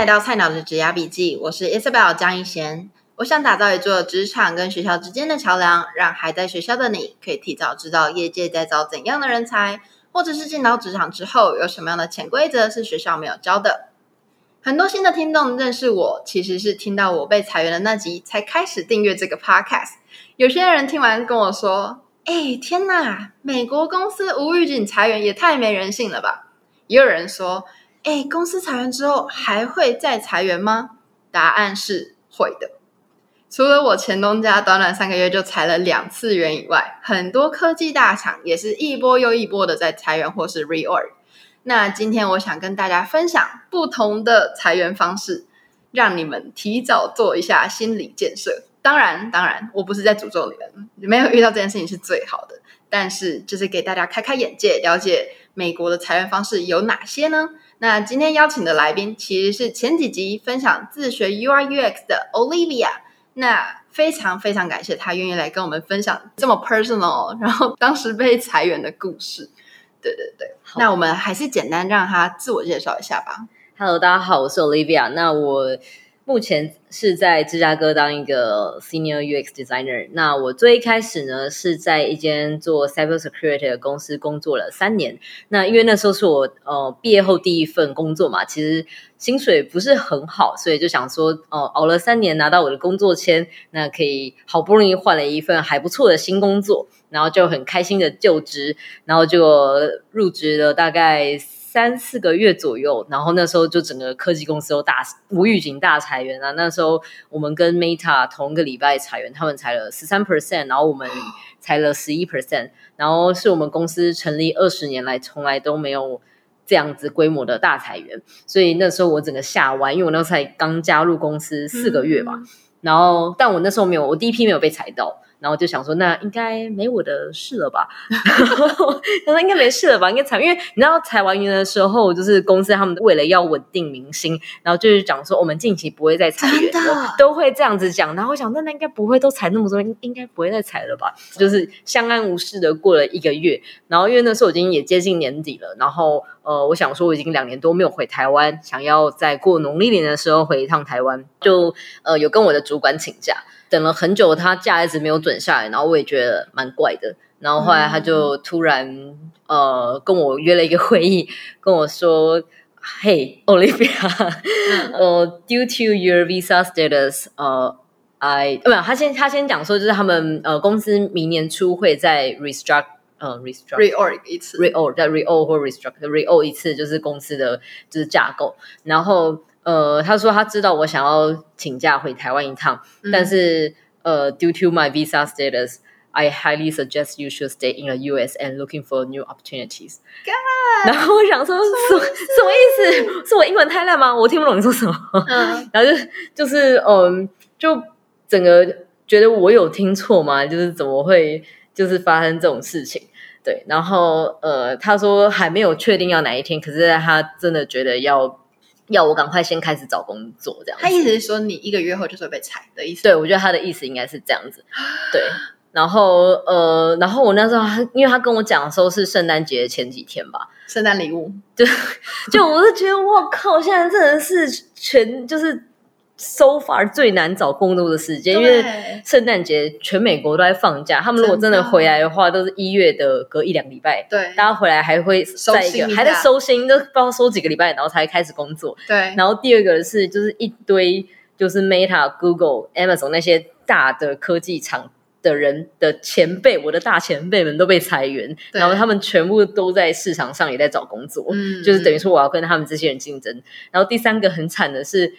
来到菜鸟的职涯笔记，我是 Isabel 江一贤。我想打造一座职场跟学校之间的桥梁，让还在学校的你可以提早知道业界在招怎样的人才，或者是进到职场之后有什么样的潜规则是学校没有教的。很多新的听众认识我，其实是听到我被裁员的那集才开始订阅这个 podcast。有些人听完跟我说：“哎，天哪，美国公司无预警裁员也太没人性了吧？”也有人说。哎，公司裁员之后还会再裁员吗？答案是会的。除了我前东家短短三个月就裁了两次员以外，很多科技大厂也是一波又一波的在裁员或是 reorg。那今天我想跟大家分享不同的裁员方式，让你们提早做一下心理建设。当然，当然，我不是在诅咒你们，没有遇到这件事情是最好的。但是，就是给大家开开眼界，了解美国的裁员方式有哪些呢？那今天邀请的来宾其实是前几集分享自学 UI UX 的 Olivia，那非常非常感谢她愿意来跟我们分享这么 personal，然后当时被裁员的故事。对对对，那我们还是简单让她自我介绍一下吧。Hello，大家好，我是 Olivia。那我。目前是在芝加哥当一个 Senior UX Designer。那我最一开始呢是在一间做 Cyber Security 的公司工作了三年。那因为那时候是我呃毕业后第一份工作嘛，其实薪水不是很好，所以就想说哦、熬了三年拿到我的工作签，那可以好不容易换了一份还不错的新工作，然后就很开心的就职，然后就入职了大概。三四个月左右，然后那时候就整个科技公司都大无预警大裁员啊。那时候我们跟 Meta 同一个礼拜裁员，他们裁了十三 percent，然后我们裁了十一 percent，然后是我们公司成立二十年来从来都没有这样子规模的大裁员，所以那时候我整个吓歪，因为我那时候才刚加入公司四个月吧，嗯、然后但我那时候没有，我第一批没有被裁到。然后就想说，那应该没我的事了吧？他说应该没事了吧？应该裁，因为你知道裁完员的时候，就是公司他们为了要稳定民心，然后就是讲说我们近期不会再裁员了，都会这样子讲。然后我想，那那应该不会都裁那么多，应该不会再裁了吧？就是相安无事的过了一个月。然后因为那时候已经也接近年底了，然后呃，我想说我已经两年多没有回台湾，想要在过农历年的时候回一趟台湾，就呃有跟我的主管请假。等了很久，他假一直没有准下来，然后我也觉得蛮怪的。然后后来他就突然、嗯、呃跟我约了一个会议，跟我说：“Hey Olivia，呃、嗯 uh,，due to your visa status，呃、uh,，I 没有他先他先讲说，就是他们呃公司明年初会再 restruct 呃 restruct reorg 一次 reorg 再 reorg 或 restruct reorg 一次，就是公司的就是架构，然后。”呃，他说他知道我想要请假回台湾一趟，嗯、但是呃，due to my visa status，I highly suggest you should stay in the U.S. and looking for new opportunities。然后我想说，什么什么意思？是我英文太烂吗？我听不懂你说什么。嗯、然后就就是嗯，就整个觉得我有听错吗？就是怎么会就是发生这种事情？对，然后呃，他说还没有确定要哪一天，可是他真的觉得要。要我赶快先开始找工作，这样。他意思是说你一个月后就是会被裁的意思。对，我觉得他的意思应该是这样子。对，然后呃，然后我那时候他因为他跟我讲的时候是圣诞节前几天吧，圣诞礼物。就就我就觉得我靠，现在真的是全就是。So far 最难找工作的时间，因为圣诞节全美国都在放假。他们如果真的回来的话，都是一月的隔一两礼拜。对，大家回来还会在一个还在收心，都不知道收几个礼拜，然后才开始工作。对，然后第二个是就是一堆就是 Meta、Google、Amazon 那些大的科技厂的人的前辈，我的大前辈们都被裁员，然后他们全部都在市场上也在找工作，嗯，就是等于说我要跟他们这些人竞争。然后第三个很惨的是。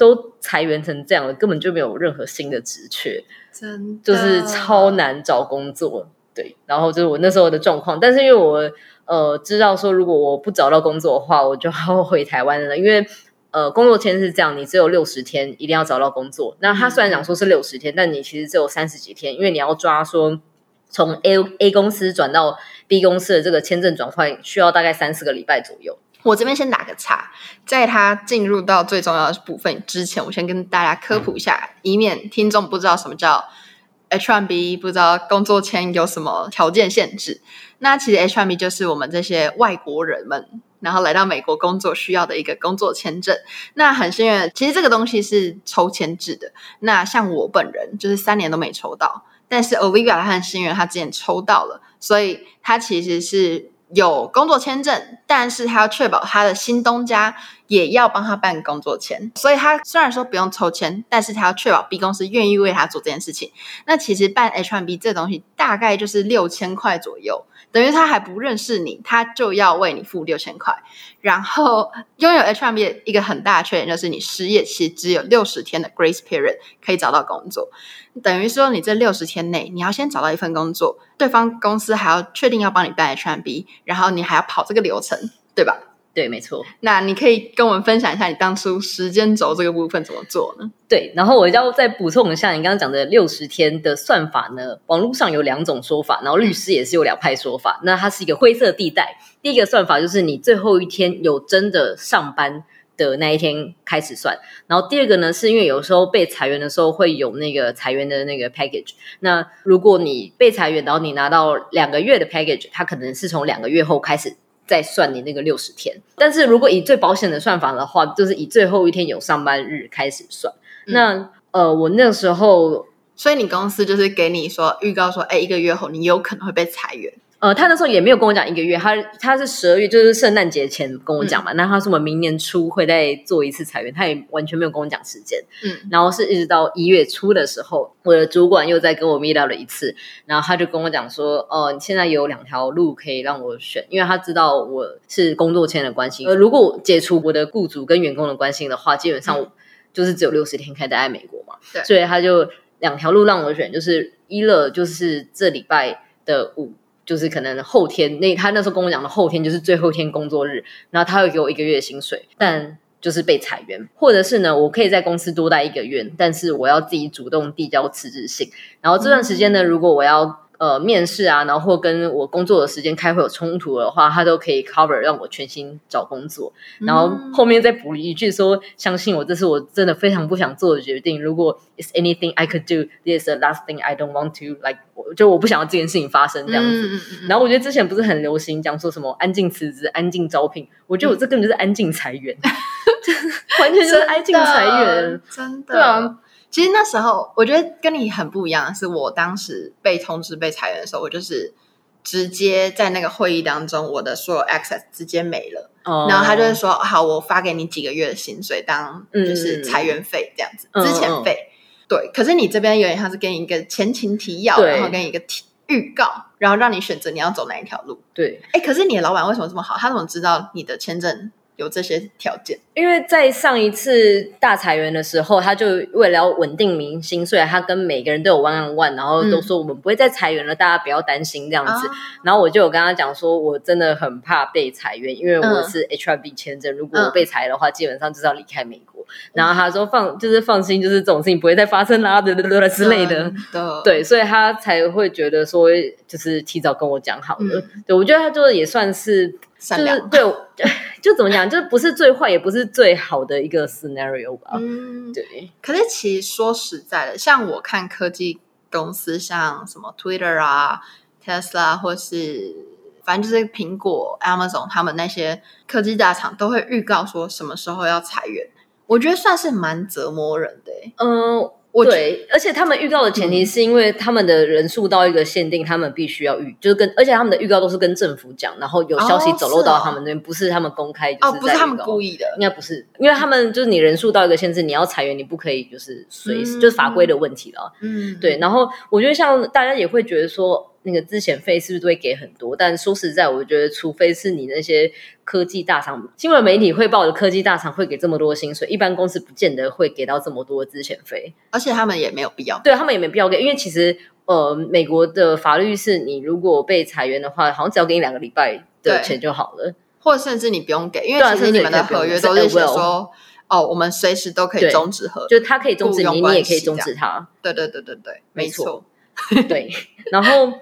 都裁员成这样了，根本就没有任何新的职缺，真的就是超难找工作。对，然后就是我那时候的状况。但是因为我呃知道说，如果我不找到工作的话，我就要回台湾了。因为呃工作签是这样，你只有六十天一定要找到工作。那他虽然讲说是六十天，嗯、但你其实只有三十几天，因为你要抓说从 A A 公司转到 B 公司的这个签证转换，需要大概三四个礼拜左右。我这边先打个岔，在他进入到最重要的部分之前，我先跟大家科普一下，以免听众不知道什么叫 H1B，不知道工作签有什么条件限制。那其实 H1B 就是我们这些外国人们然后来到美国工作需要的一个工作签证。那很幸运，其实这个东西是抽签制的。那像我本人就是三年都没抽到，但是 Olivia 她很幸运，她之前抽到了，所以他其实是有工作签证，但是他要确保他的新东家也要帮他办工作签。所以他虽然说不用抽签，但是他要确保 B 公司愿意为他做这件事情。那其实办 H1B 这东西大概就是六千块左右。等于他还不认识你，他就要为你付六千块。然后拥有 H1B 一个很大的缺点就是，你失业其实只有六十天的 Grace Period 可以找到工作。等于说，你这六十天内，你要先找到一份工作，对方公司还要确定要帮你办 H R B，然后你还要跑这个流程，对吧？对，没错。那你可以跟我们分享一下你当初时间轴这个部分怎么做呢？对，然后我要再补充一下你刚刚讲的六十天的算法呢。网络上有两种说法，然后律师也是有两派说法。那它是一个灰色地带。第一个算法就是你最后一天有真的上班的那一天开始算。然后第二个呢，是因为有时候被裁员的时候会有那个裁员的那个 package。那如果你被裁员，然后你拿到两个月的 package，它可能是从两个月后开始。再算你那个六十天，但是如果以最保险的算法的话，就是以最后一天有上班日开始算。嗯、那呃，我那时候，所以你公司就是给你说预告说，哎，一个月后你有可能会被裁员。呃，他那时候也没有跟我讲一个月，他他是十二月，就是圣诞节前跟我讲嘛。那、嗯、他说我们明年初会再做一次裁员，他也完全没有跟我讲时间。嗯，然后是一直到一月初的时候，我的主管又再跟我 meet 到了一次，然后他就跟我讲说，哦、呃，你现在有两条路可以让我选，因为他知道我是工作签的关系。呃，如果解除我的雇主跟员工的关系的话，基本上就是只有六十天可以待在美国嘛。对，所以他就两条路让我选，就是一乐，就是这礼拜的五。就是可能后天那他那时候跟我讲的后天就是最后一天工作日，然后他会给我一个月薪水，但就是被裁员，或者是呢，我可以在公司多待一个月，但是我要自己主动递交辞职信，然后这段时间呢，如果我要。呃，面试啊，然后或跟我工作的时间开会有冲突的话，他都可以 cover 让我全心找工作。然后后面再补一句说：“相信我，这是我真的非常不想做的决定。如果 is anything I could do, this is the last thing I don't want to like。”就我不想要这件事情发生这样子。嗯嗯嗯、然后我觉得之前不是很流行讲说什么安静辞职、安静招聘，我觉得我这根本就是安静裁员，嗯、完全就是安静裁员，真的。对啊。其实那时候，我觉得跟你很不一样的是，我当时被通知被裁员的时候，我就是直接在那个会议当中，我的所有 access 直接没了。哦。然后他就是说：“好，我发给你几个月的薪水当就是裁员费这样子，之前费。”对。可是你这边有点像是给你一个前情提要，然后给你一个提预告，然后让你选择你要走哪一条路。对。哎，可是你的老板为什么这么好？他怎么知道你的签证？有这些条件，因为在上一次大裁员的时候，他就为了要稳定民心，所以他跟每个人都有 one on one，然后都说我们不会再裁员了，嗯、大家不要担心这样子。啊、然后我就有跟他讲说，我真的很怕被裁员，因为我是 H R B 签证，嗯、如果我被裁的话，基本上就是要离开美国。嗯、然后他说放就是放心，就是这种事情不会再发生啦，对对对之类的。的对，所以他才会觉得说，就是提早跟我讲好了。嗯、对，我觉得他就是也算是。就是对，就怎么讲，就不是最坏，也不是最好的一个 scenario 吧。嗯，对。可是其实说实在的，像我看科技公司，像什么 Twitter 啊、Tesla，或是反正就是苹果、Amazon，他们那些科技大厂都会预告说什么时候要裁员。我觉得算是蛮折磨人的。嗯。我对，而且他们预告的前提是因为他们的人数到一个限定，嗯、他们必须要预，就是跟，而且他们的预告都是跟政府讲，然后有消息走漏到他们那边，哦哦、不是他们公开，就是在哦，不是他们故意的，应该不是，因为他们就是你人数到一个限制，你要裁员，你不可以就是随时，嗯、就是法规的问题了。嗯，对，然后我觉得像大家也会觉得说。那个资遣费是不是都会给很多？但说实在，我觉得除非是你那些科技大厂、新闻媒体汇报的科技大厂会给这么多薪水，一般公司不见得会给到这么多资遣费，而且他们也没有必要。对，他们也没必要给，因为其实呃，美国的法律是你如果被裁员的话，好像只要给你两个礼拜的钱就好了，或者甚至你不用给，因为其实你们的合约都是写说哦，我们随时都可以终止合，就是他可以终止你，你也可以终止他。对对对对对，没错。对，然后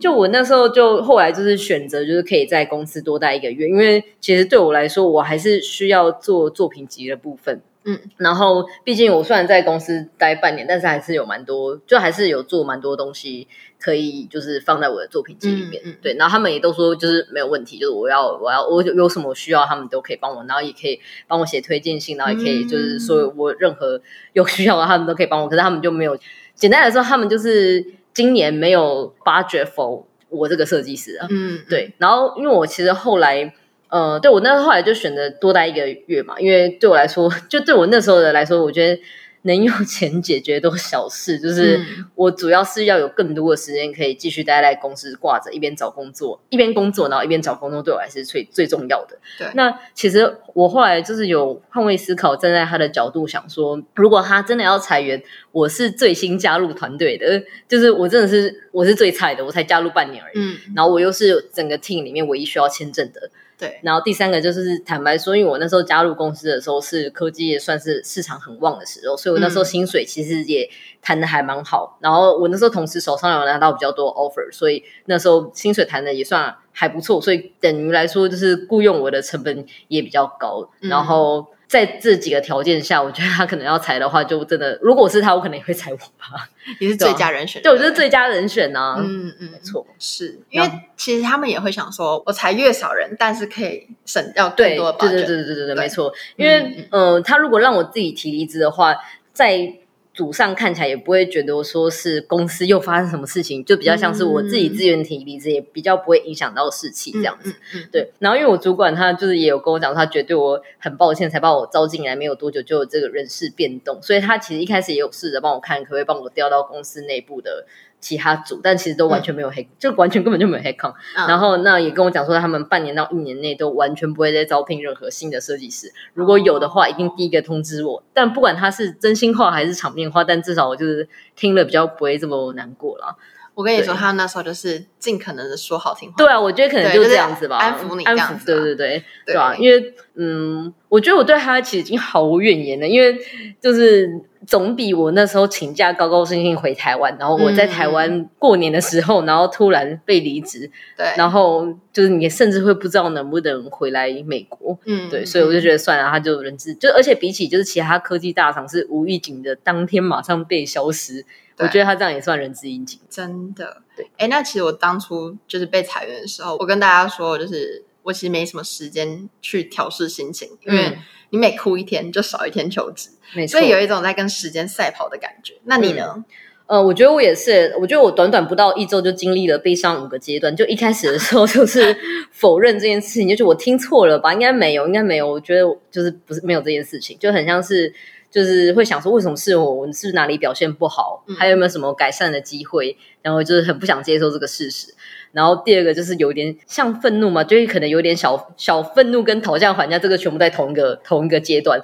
就我那时候就后来就是选择就是可以在公司多待一个月，因为其实对我来说，我还是需要做作品集的部分。嗯，然后毕竟我虽然在公司待半年，但是还是有蛮多，就还是有做蛮多东西可以就是放在我的作品集里面。嗯嗯、对，然后他们也都说就是没有问题，就是我要我要我有什么需要，他们都可以帮我，然后也可以帮我写推荐信，然后也可以就是说我任何有需要的他们都可以帮我，可是他们就没有。简单来说，他们就是今年没有 budget for 我这个设计师啊。嗯，对。然后因为我其实后来。呃，对我那后来就选择多待一个月嘛，因为对我来说，就对我那时候的来说，我觉得能用钱解决都小事，就是我主要是要有更多的时间可以继续待在公司挂着，一边找工作，一边工作，然后一边找工作，对我来说是最最重要的。对，那其实我后来就是有换位思考，站在他的角度想说，如果他真的要裁员，我是最新加入团队的，就是我真的是我是最菜的，我才加入半年而已，嗯，然后我又是整个 team 里面唯一需要签证的。对，然后第三个就是坦白说，因为我那时候加入公司的时候是科技也算是市场很旺的时候，所以我那时候薪水其实也谈的还蛮好。嗯、然后我那时候同时手上有拿到比较多 offer，所以那时候薪水谈的也算还不错。所以等于来说，就是雇佣我的成本也比较高。嗯、然后。在这几个条件下，我觉得他可能要裁的话，就真的，如果是他，我可能也会裁我吧。也是最佳人选，对，我觉得最佳人选呢、啊。嗯嗯，没错，是因为其实他们也会想说，我裁越少人，但是可以省掉更多的。对对对对对对对，没错。因为嗯、呃，他如果让我自己提离职的话，在。组上看起来也不会觉得说是公司又发生什么事情，就比较像是我自己自愿提离职，也比较不会影响到士气这样子。嗯嗯嗯、对，然后因为我主管他就是也有跟我讲，他觉得对我很抱歉才把我招进来，没有多久就有这个人事变动，所以他其实一开始也有试着帮我看，可不可以帮我调到公司内部的。其他组，但其实都完全没有黑，嗯、就完全根本就没有黑康。嗯、然后那也跟我讲说，他们半年到一年内都完全不会再招聘任何新的设计师。如果有的话，一定第一个通知我。但不管他是真心话还是场面话，但至少我就是听了比较不会这么难过了。我跟你说，他那时候就是尽可能的说好听话。对啊，我觉得可能就是这样子吧，安抚你这样子，安抚，对对对，对吧？对，因为嗯，我觉得我对他其实已经毫无怨言了，因为就是。总比我那时候请假高高兴兴回台湾，然后我在台湾过年的时候，嗯、然后突然被离职，对，然后就是你甚至会不知道能不能回来美国，嗯，对，所以我就觉得算了，他就人质，就而且比起就是其他科技大厂是无预警的当天马上被消失，对我觉得他这样也算人之应景，真的，对，哎，那其实我当初就是被裁员的时候，我跟大家说，就是我其实没什么时间去调试心情，因为你每哭一天就少一天求职。所以有一种在跟时间赛跑的感觉。那你呢？嗯，呃，我觉得我也是。我觉得我短短不到一周就经历了悲伤五个阶段。就一开始的时候就是 否认这件事情，就是我听错了吧？应该没有，应该没有。我觉得就是不是没有这件事情，就很像是就是会想说，为什么是我？我是不是哪里表现不好？还有没有什么改善的机会？然后就是很不想接受这个事实。然后第二个就是有点像愤怒嘛，就是可能有点小小愤怒跟讨价还价，这个全部在同一个同一个阶段。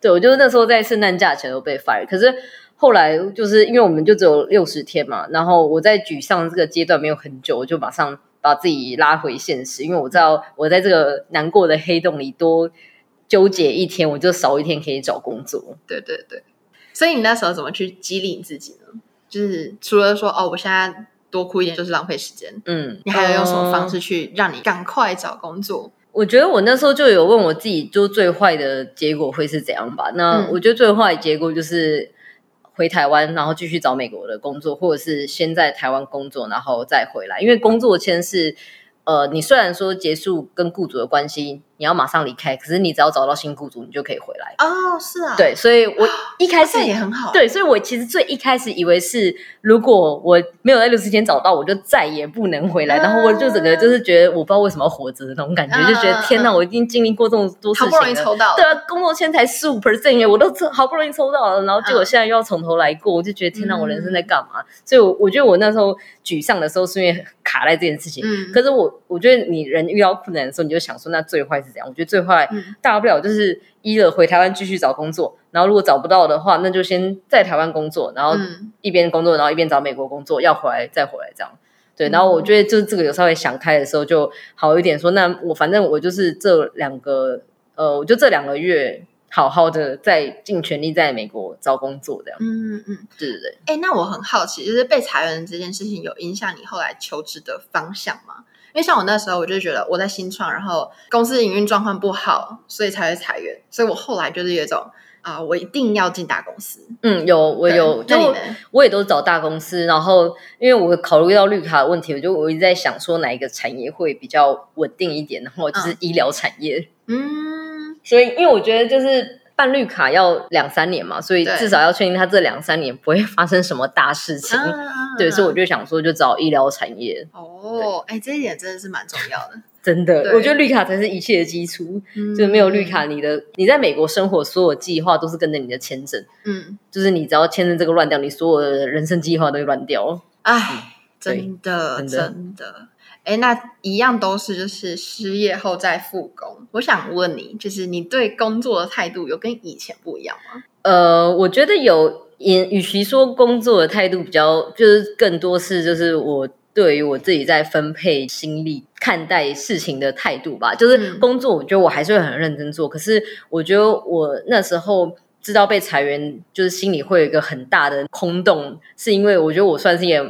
对，我就是那时候在圣诞假前都被 fire，可是后来就是因为我们就只有六十天嘛，然后我在沮丧这个阶段没有很久，我就马上把自己拉回现实，因为我知道我在这个难过的黑洞里多纠结一天，我就少一天可以找工作。对对对，所以你那时候怎么去激励你自己呢？就是除了说哦，我现在多哭一点就是浪费时间，嗯，你还有用什么方式去让你赶快找工作？我觉得我那时候就有问我自己，就最坏的结果会是怎样吧？那我觉得最坏的结果就是回台湾，然后继续找美国的工作，或者是先在台湾工作，然后再回来。因为工作签是，呃，你虽然说结束跟雇主的关系。你要马上离开，可是你只要找到新雇主，你就可以回来。哦，是啊，对，所以 我一开始也很好。对，所以我其实最一开始以为是，如果我没有在六十天找到，我就再也不能回来。然后我就整个就是觉得，我不知道为什么要活着的那种感觉，就觉得天哪，我已经经历过这么多事情。好不容易抽到，对啊，工作签才十五 percent 耶，我都好不容易抽到了，然后结果现在又要从头来过，我就觉得天哪，我人生在干嘛？所以，我我觉得我那时候沮丧的时候，是因为卡在这件事情。嗯，可是我我觉得你人遇到困难的时候，你就想说，那最坏是怎样？我觉得最坏。大不了就是一了回台湾继续找工作，然后如果找不到的话，那就先在台湾工作，然后一边工作，然后一边找美国工作，要回来再回来这样。对，然后我觉得就是这个有稍微想开的时候就好一点说，说那我反正我就是这两个呃，我就这两个月好好的在尽全力在美国找工作这样。嗯嗯嗯，对对对。哎，那我很好奇，就是被裁员这件事情有影响你后来求职的方向吗？因为像我那时候，我就觉得我在新创，然后公司营运状况不好，所以才会裁员。所以我后来就是有一种啊、呃，我一定要进大公司。嗯，有我有，就我也都找大公司。然后因为我考虑到绿卡的问题，我就我一直在想说哪一个产业会比较稳定一点，然后就是医疗产业。嗯，所以因为我觉得就是。办绿卡要两三年嘛，所以至少要确定他这两三年不会发生什么大事情。对，所以我就想说，就找医疗产业。哦，哎，这一点真的是蛮重要的。真的，我觉得绿卡才是一切的基础。嗯就是没有绿卡，你的你在美国生活所有计划都是跟着你的签证。嗯，就是你只要签证这个乱掉，你所有的人生计划都会乱掉。哎，真的，真的。哎，那一样都是就是失业后再复工。我想问你，就是你对工作的态度有跟以前不一样吗？呃，我觉得有，也与其说工作的态度比较，就是更多是就是我对于我自己在分配心力、看待事情的态度吧。就是工作，我觉得我还是会很认真做。嗯、可是我觉得我那时候知道被裁员，就是心里会有一个很大的空洞，是因为我觉得我算是也。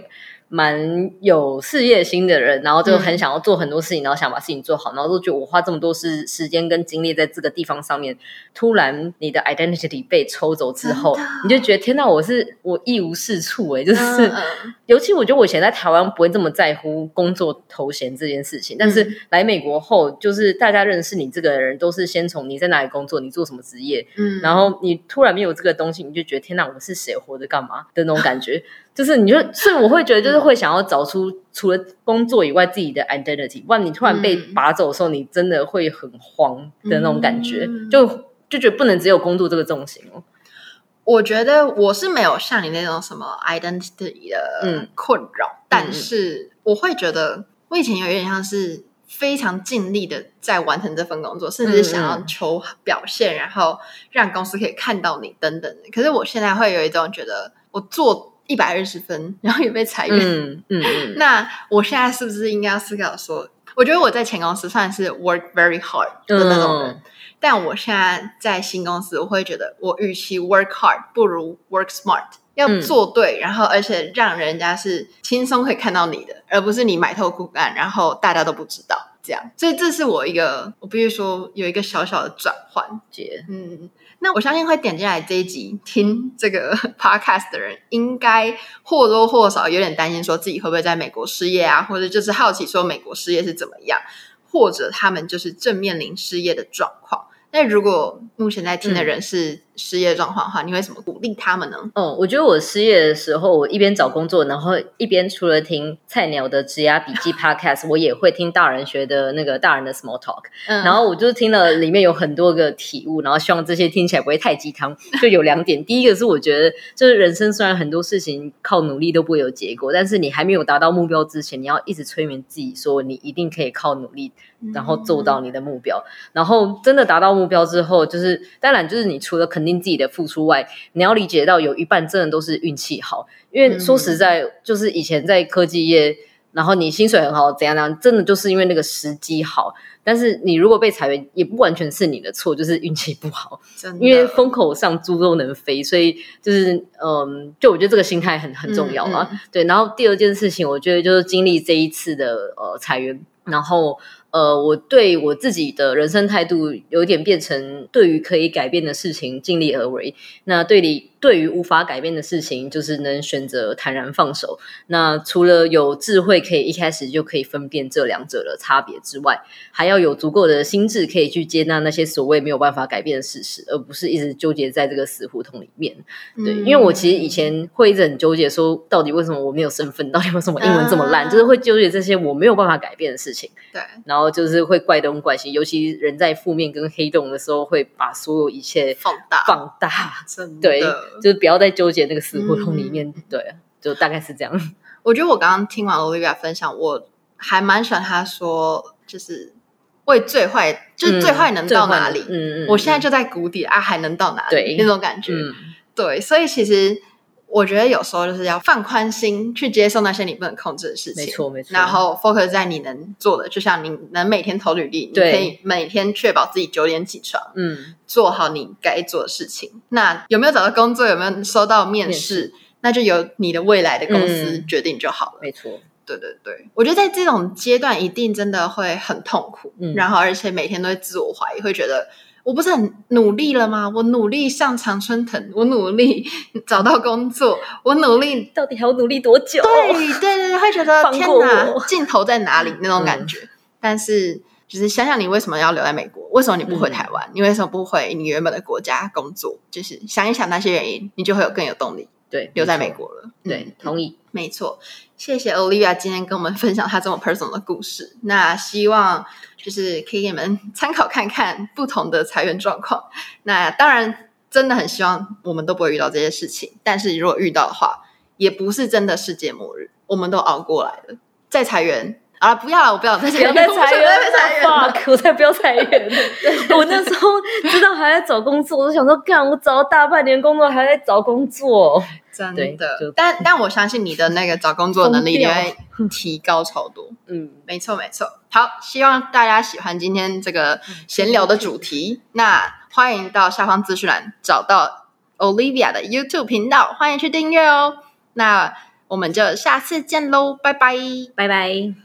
蛮有事业心的人，然后就很想要做很多事情，嗯、然后想把事情做好，然后就觉得我花这么多时时间跟精力在这个地方上面，突然你的 identity 被抽走之后，你就觉得天哪，我是我一无是处哎、欸、就是，嗯、尤其我觉得我以前在台湾不会这么在乎工作头衔这件事情，但是来美国后，就是大家认识你这个人都是先从你在哪里工作，你做什么职业，嗯，然后你突然没有这个东西，你就觉得天哪，我是谁，活着干嘛的那种感觉。就是你就，所以我会觉得，就是会想要找出除了工作以外自己的 identity，不然你突然被拔走的时候，你真的会很慌的那种感觉，嗯、就就觉得不能只有工作这个重心哦。我觉得我是没有像你那种什么 identity 的困扰，嗯、但是我会觉得我以前有一点像是非常尽力的在完成这份工作，甚至想要求表现，嗯、然后让公司可以看到你等等的。可是我现在会有一种觉得我做。一百二十分，然后也被裁员。嗯嗯，嗯 那我现在是不是应该要思考说，我觉得我在前公司算是 work very hard 的那种人，嗯、但我现在在新公司，我会觉得我与其 work hard，不如 work smart，要做对，嗯、然后而且让人家是轻松可以看到你的，而不是你埋头苦干，然后大家都不知道这样。所以这是我一个，我必须说有一个小小的转换节。嗯。那我相信会点进来这一集听这个 podcast 的人，应该或多或少有点担心，说自己会不会在美国失业啊，或者就是好奇说美国失业是怎么样，或者他们就是正面临失业的状况。那如果目前在听的人是失业状况的话，嗯、你会怎么鼓励他们呢？嗯，我觉得我失业的时候，我一边找工作，然后一边除了听菜鸟的职涯笔记 Podcast，我也会听大人学的那个大人的 Small Talk。嗯，然后我就听了里面有很多个体悟，然后希望这些听起来不会太鸡汤。就有两点，第一个是我觉得，就是人生虽然很多事情靠努力都不会有结果，但是你还没有达到目标之前，你要一直催眠自己说，你一定可以靠努力，然后做到你的目标。嗯、然后真的达到目标之后，就是当然就是你除了肯定自己的付出外，你要理解到有一半真的都是运气好。因为说实在，就是以前在科技业，然后你薪水很好，怎样怎样，真的就是因为那个时机好。但是你如果被裁员，也不完全是你的错，就是运气不好。因为风口上猪都能飞，所以就是嗯，就我觉得这个心态很很重要啊。嗯嗯、对，然后第二件事情，我觉得就是经历这一次的呃裁员，然后。呃，我对我自己的人生态度有点变成，对于可以改变的事情尽力而为。那对你对于无法改变的事情，就是能选择坦然放手。那除了有智慧可以一开始就可以分辨这两者的差别之外，还要有足够的心智可以去接纳那些所谓没有办法改变的事实，而不是一直纠结在这个死胡同里面。对，嗯、因为我其实以前会一直很纠结，说到底为什么我没有身份，到底为什么英文这么烂，嗯、就是会纠结这些我没有办法改变的事情。对，然后。就是会怪东怪西，尤其人在负面跟黑洞的时候，会把所有一切放大放大。真的，对，就是不要再纠结那个死胡同里面。嗯、对，就大概是这样。我觉得我刚刚听完 Olivia 分享，我还蛮喜欢他说，就是为最坏，就是最坏能到哪里？嗯嗯，嗯我现在就在谷底啊，还能到哪里？对，那种感觉。嗯、对，所以其实。我觉得有时候就是要放宽心，去接受那些你不能控制的事情。没错，没错。然后 focus 在你能做的，就像你能每天投履历，你可以每天确保自己九点起床，嗯，做好你该做的事情。那有没有找到工作，有没有收到面试，那就由你的未来的公司决定就好了。嗯、没错，对对对。我觉得在这种阶段，一定真的会很痛苦，嗯，然后而且每天都会自我怀疑，会觉得我不是很努力了吗？我努力上常春藤，我努力找到工作，我努力，到底还要努力多久？对对对，会觉得天哪，尽头在哪里那种感觉。嗯、但是，就是想想你为什么要留在美国？为什么你不回台湾？嗯、你为什么不回你原本的国家工作？就是想一想那些原因，你就会有更有动力。对，留在美国了。对，嗯、同意。没错，谢谢 Olivia 今天跟我们分享她这么 personal 的故事。那希望就是可以给你们参考看看不同的裁员状况。那当然，真的很希望我们都不会遇到这些事情。但是如果遇到的话，也不是真的世界末日，我们都熬过来了。再裁员啊，不要了，我不要再裁员，不要再裁员，再裁员，fuck，我才不要裁员呢。我那时候知道还在找工作，我就想说，干，我找了大半年工作，还在找工作。真的，但但我相信你的那个找工作能力也会提高超多。嗯，没错没错。好，希望大家喜欢今天这个闲聊的主题。那欢迎到下方资讯栏找到 Olivia 的 YouTube 频道，欢迎去订阅哦。那我们就下次见喽，拜拜，拜拜。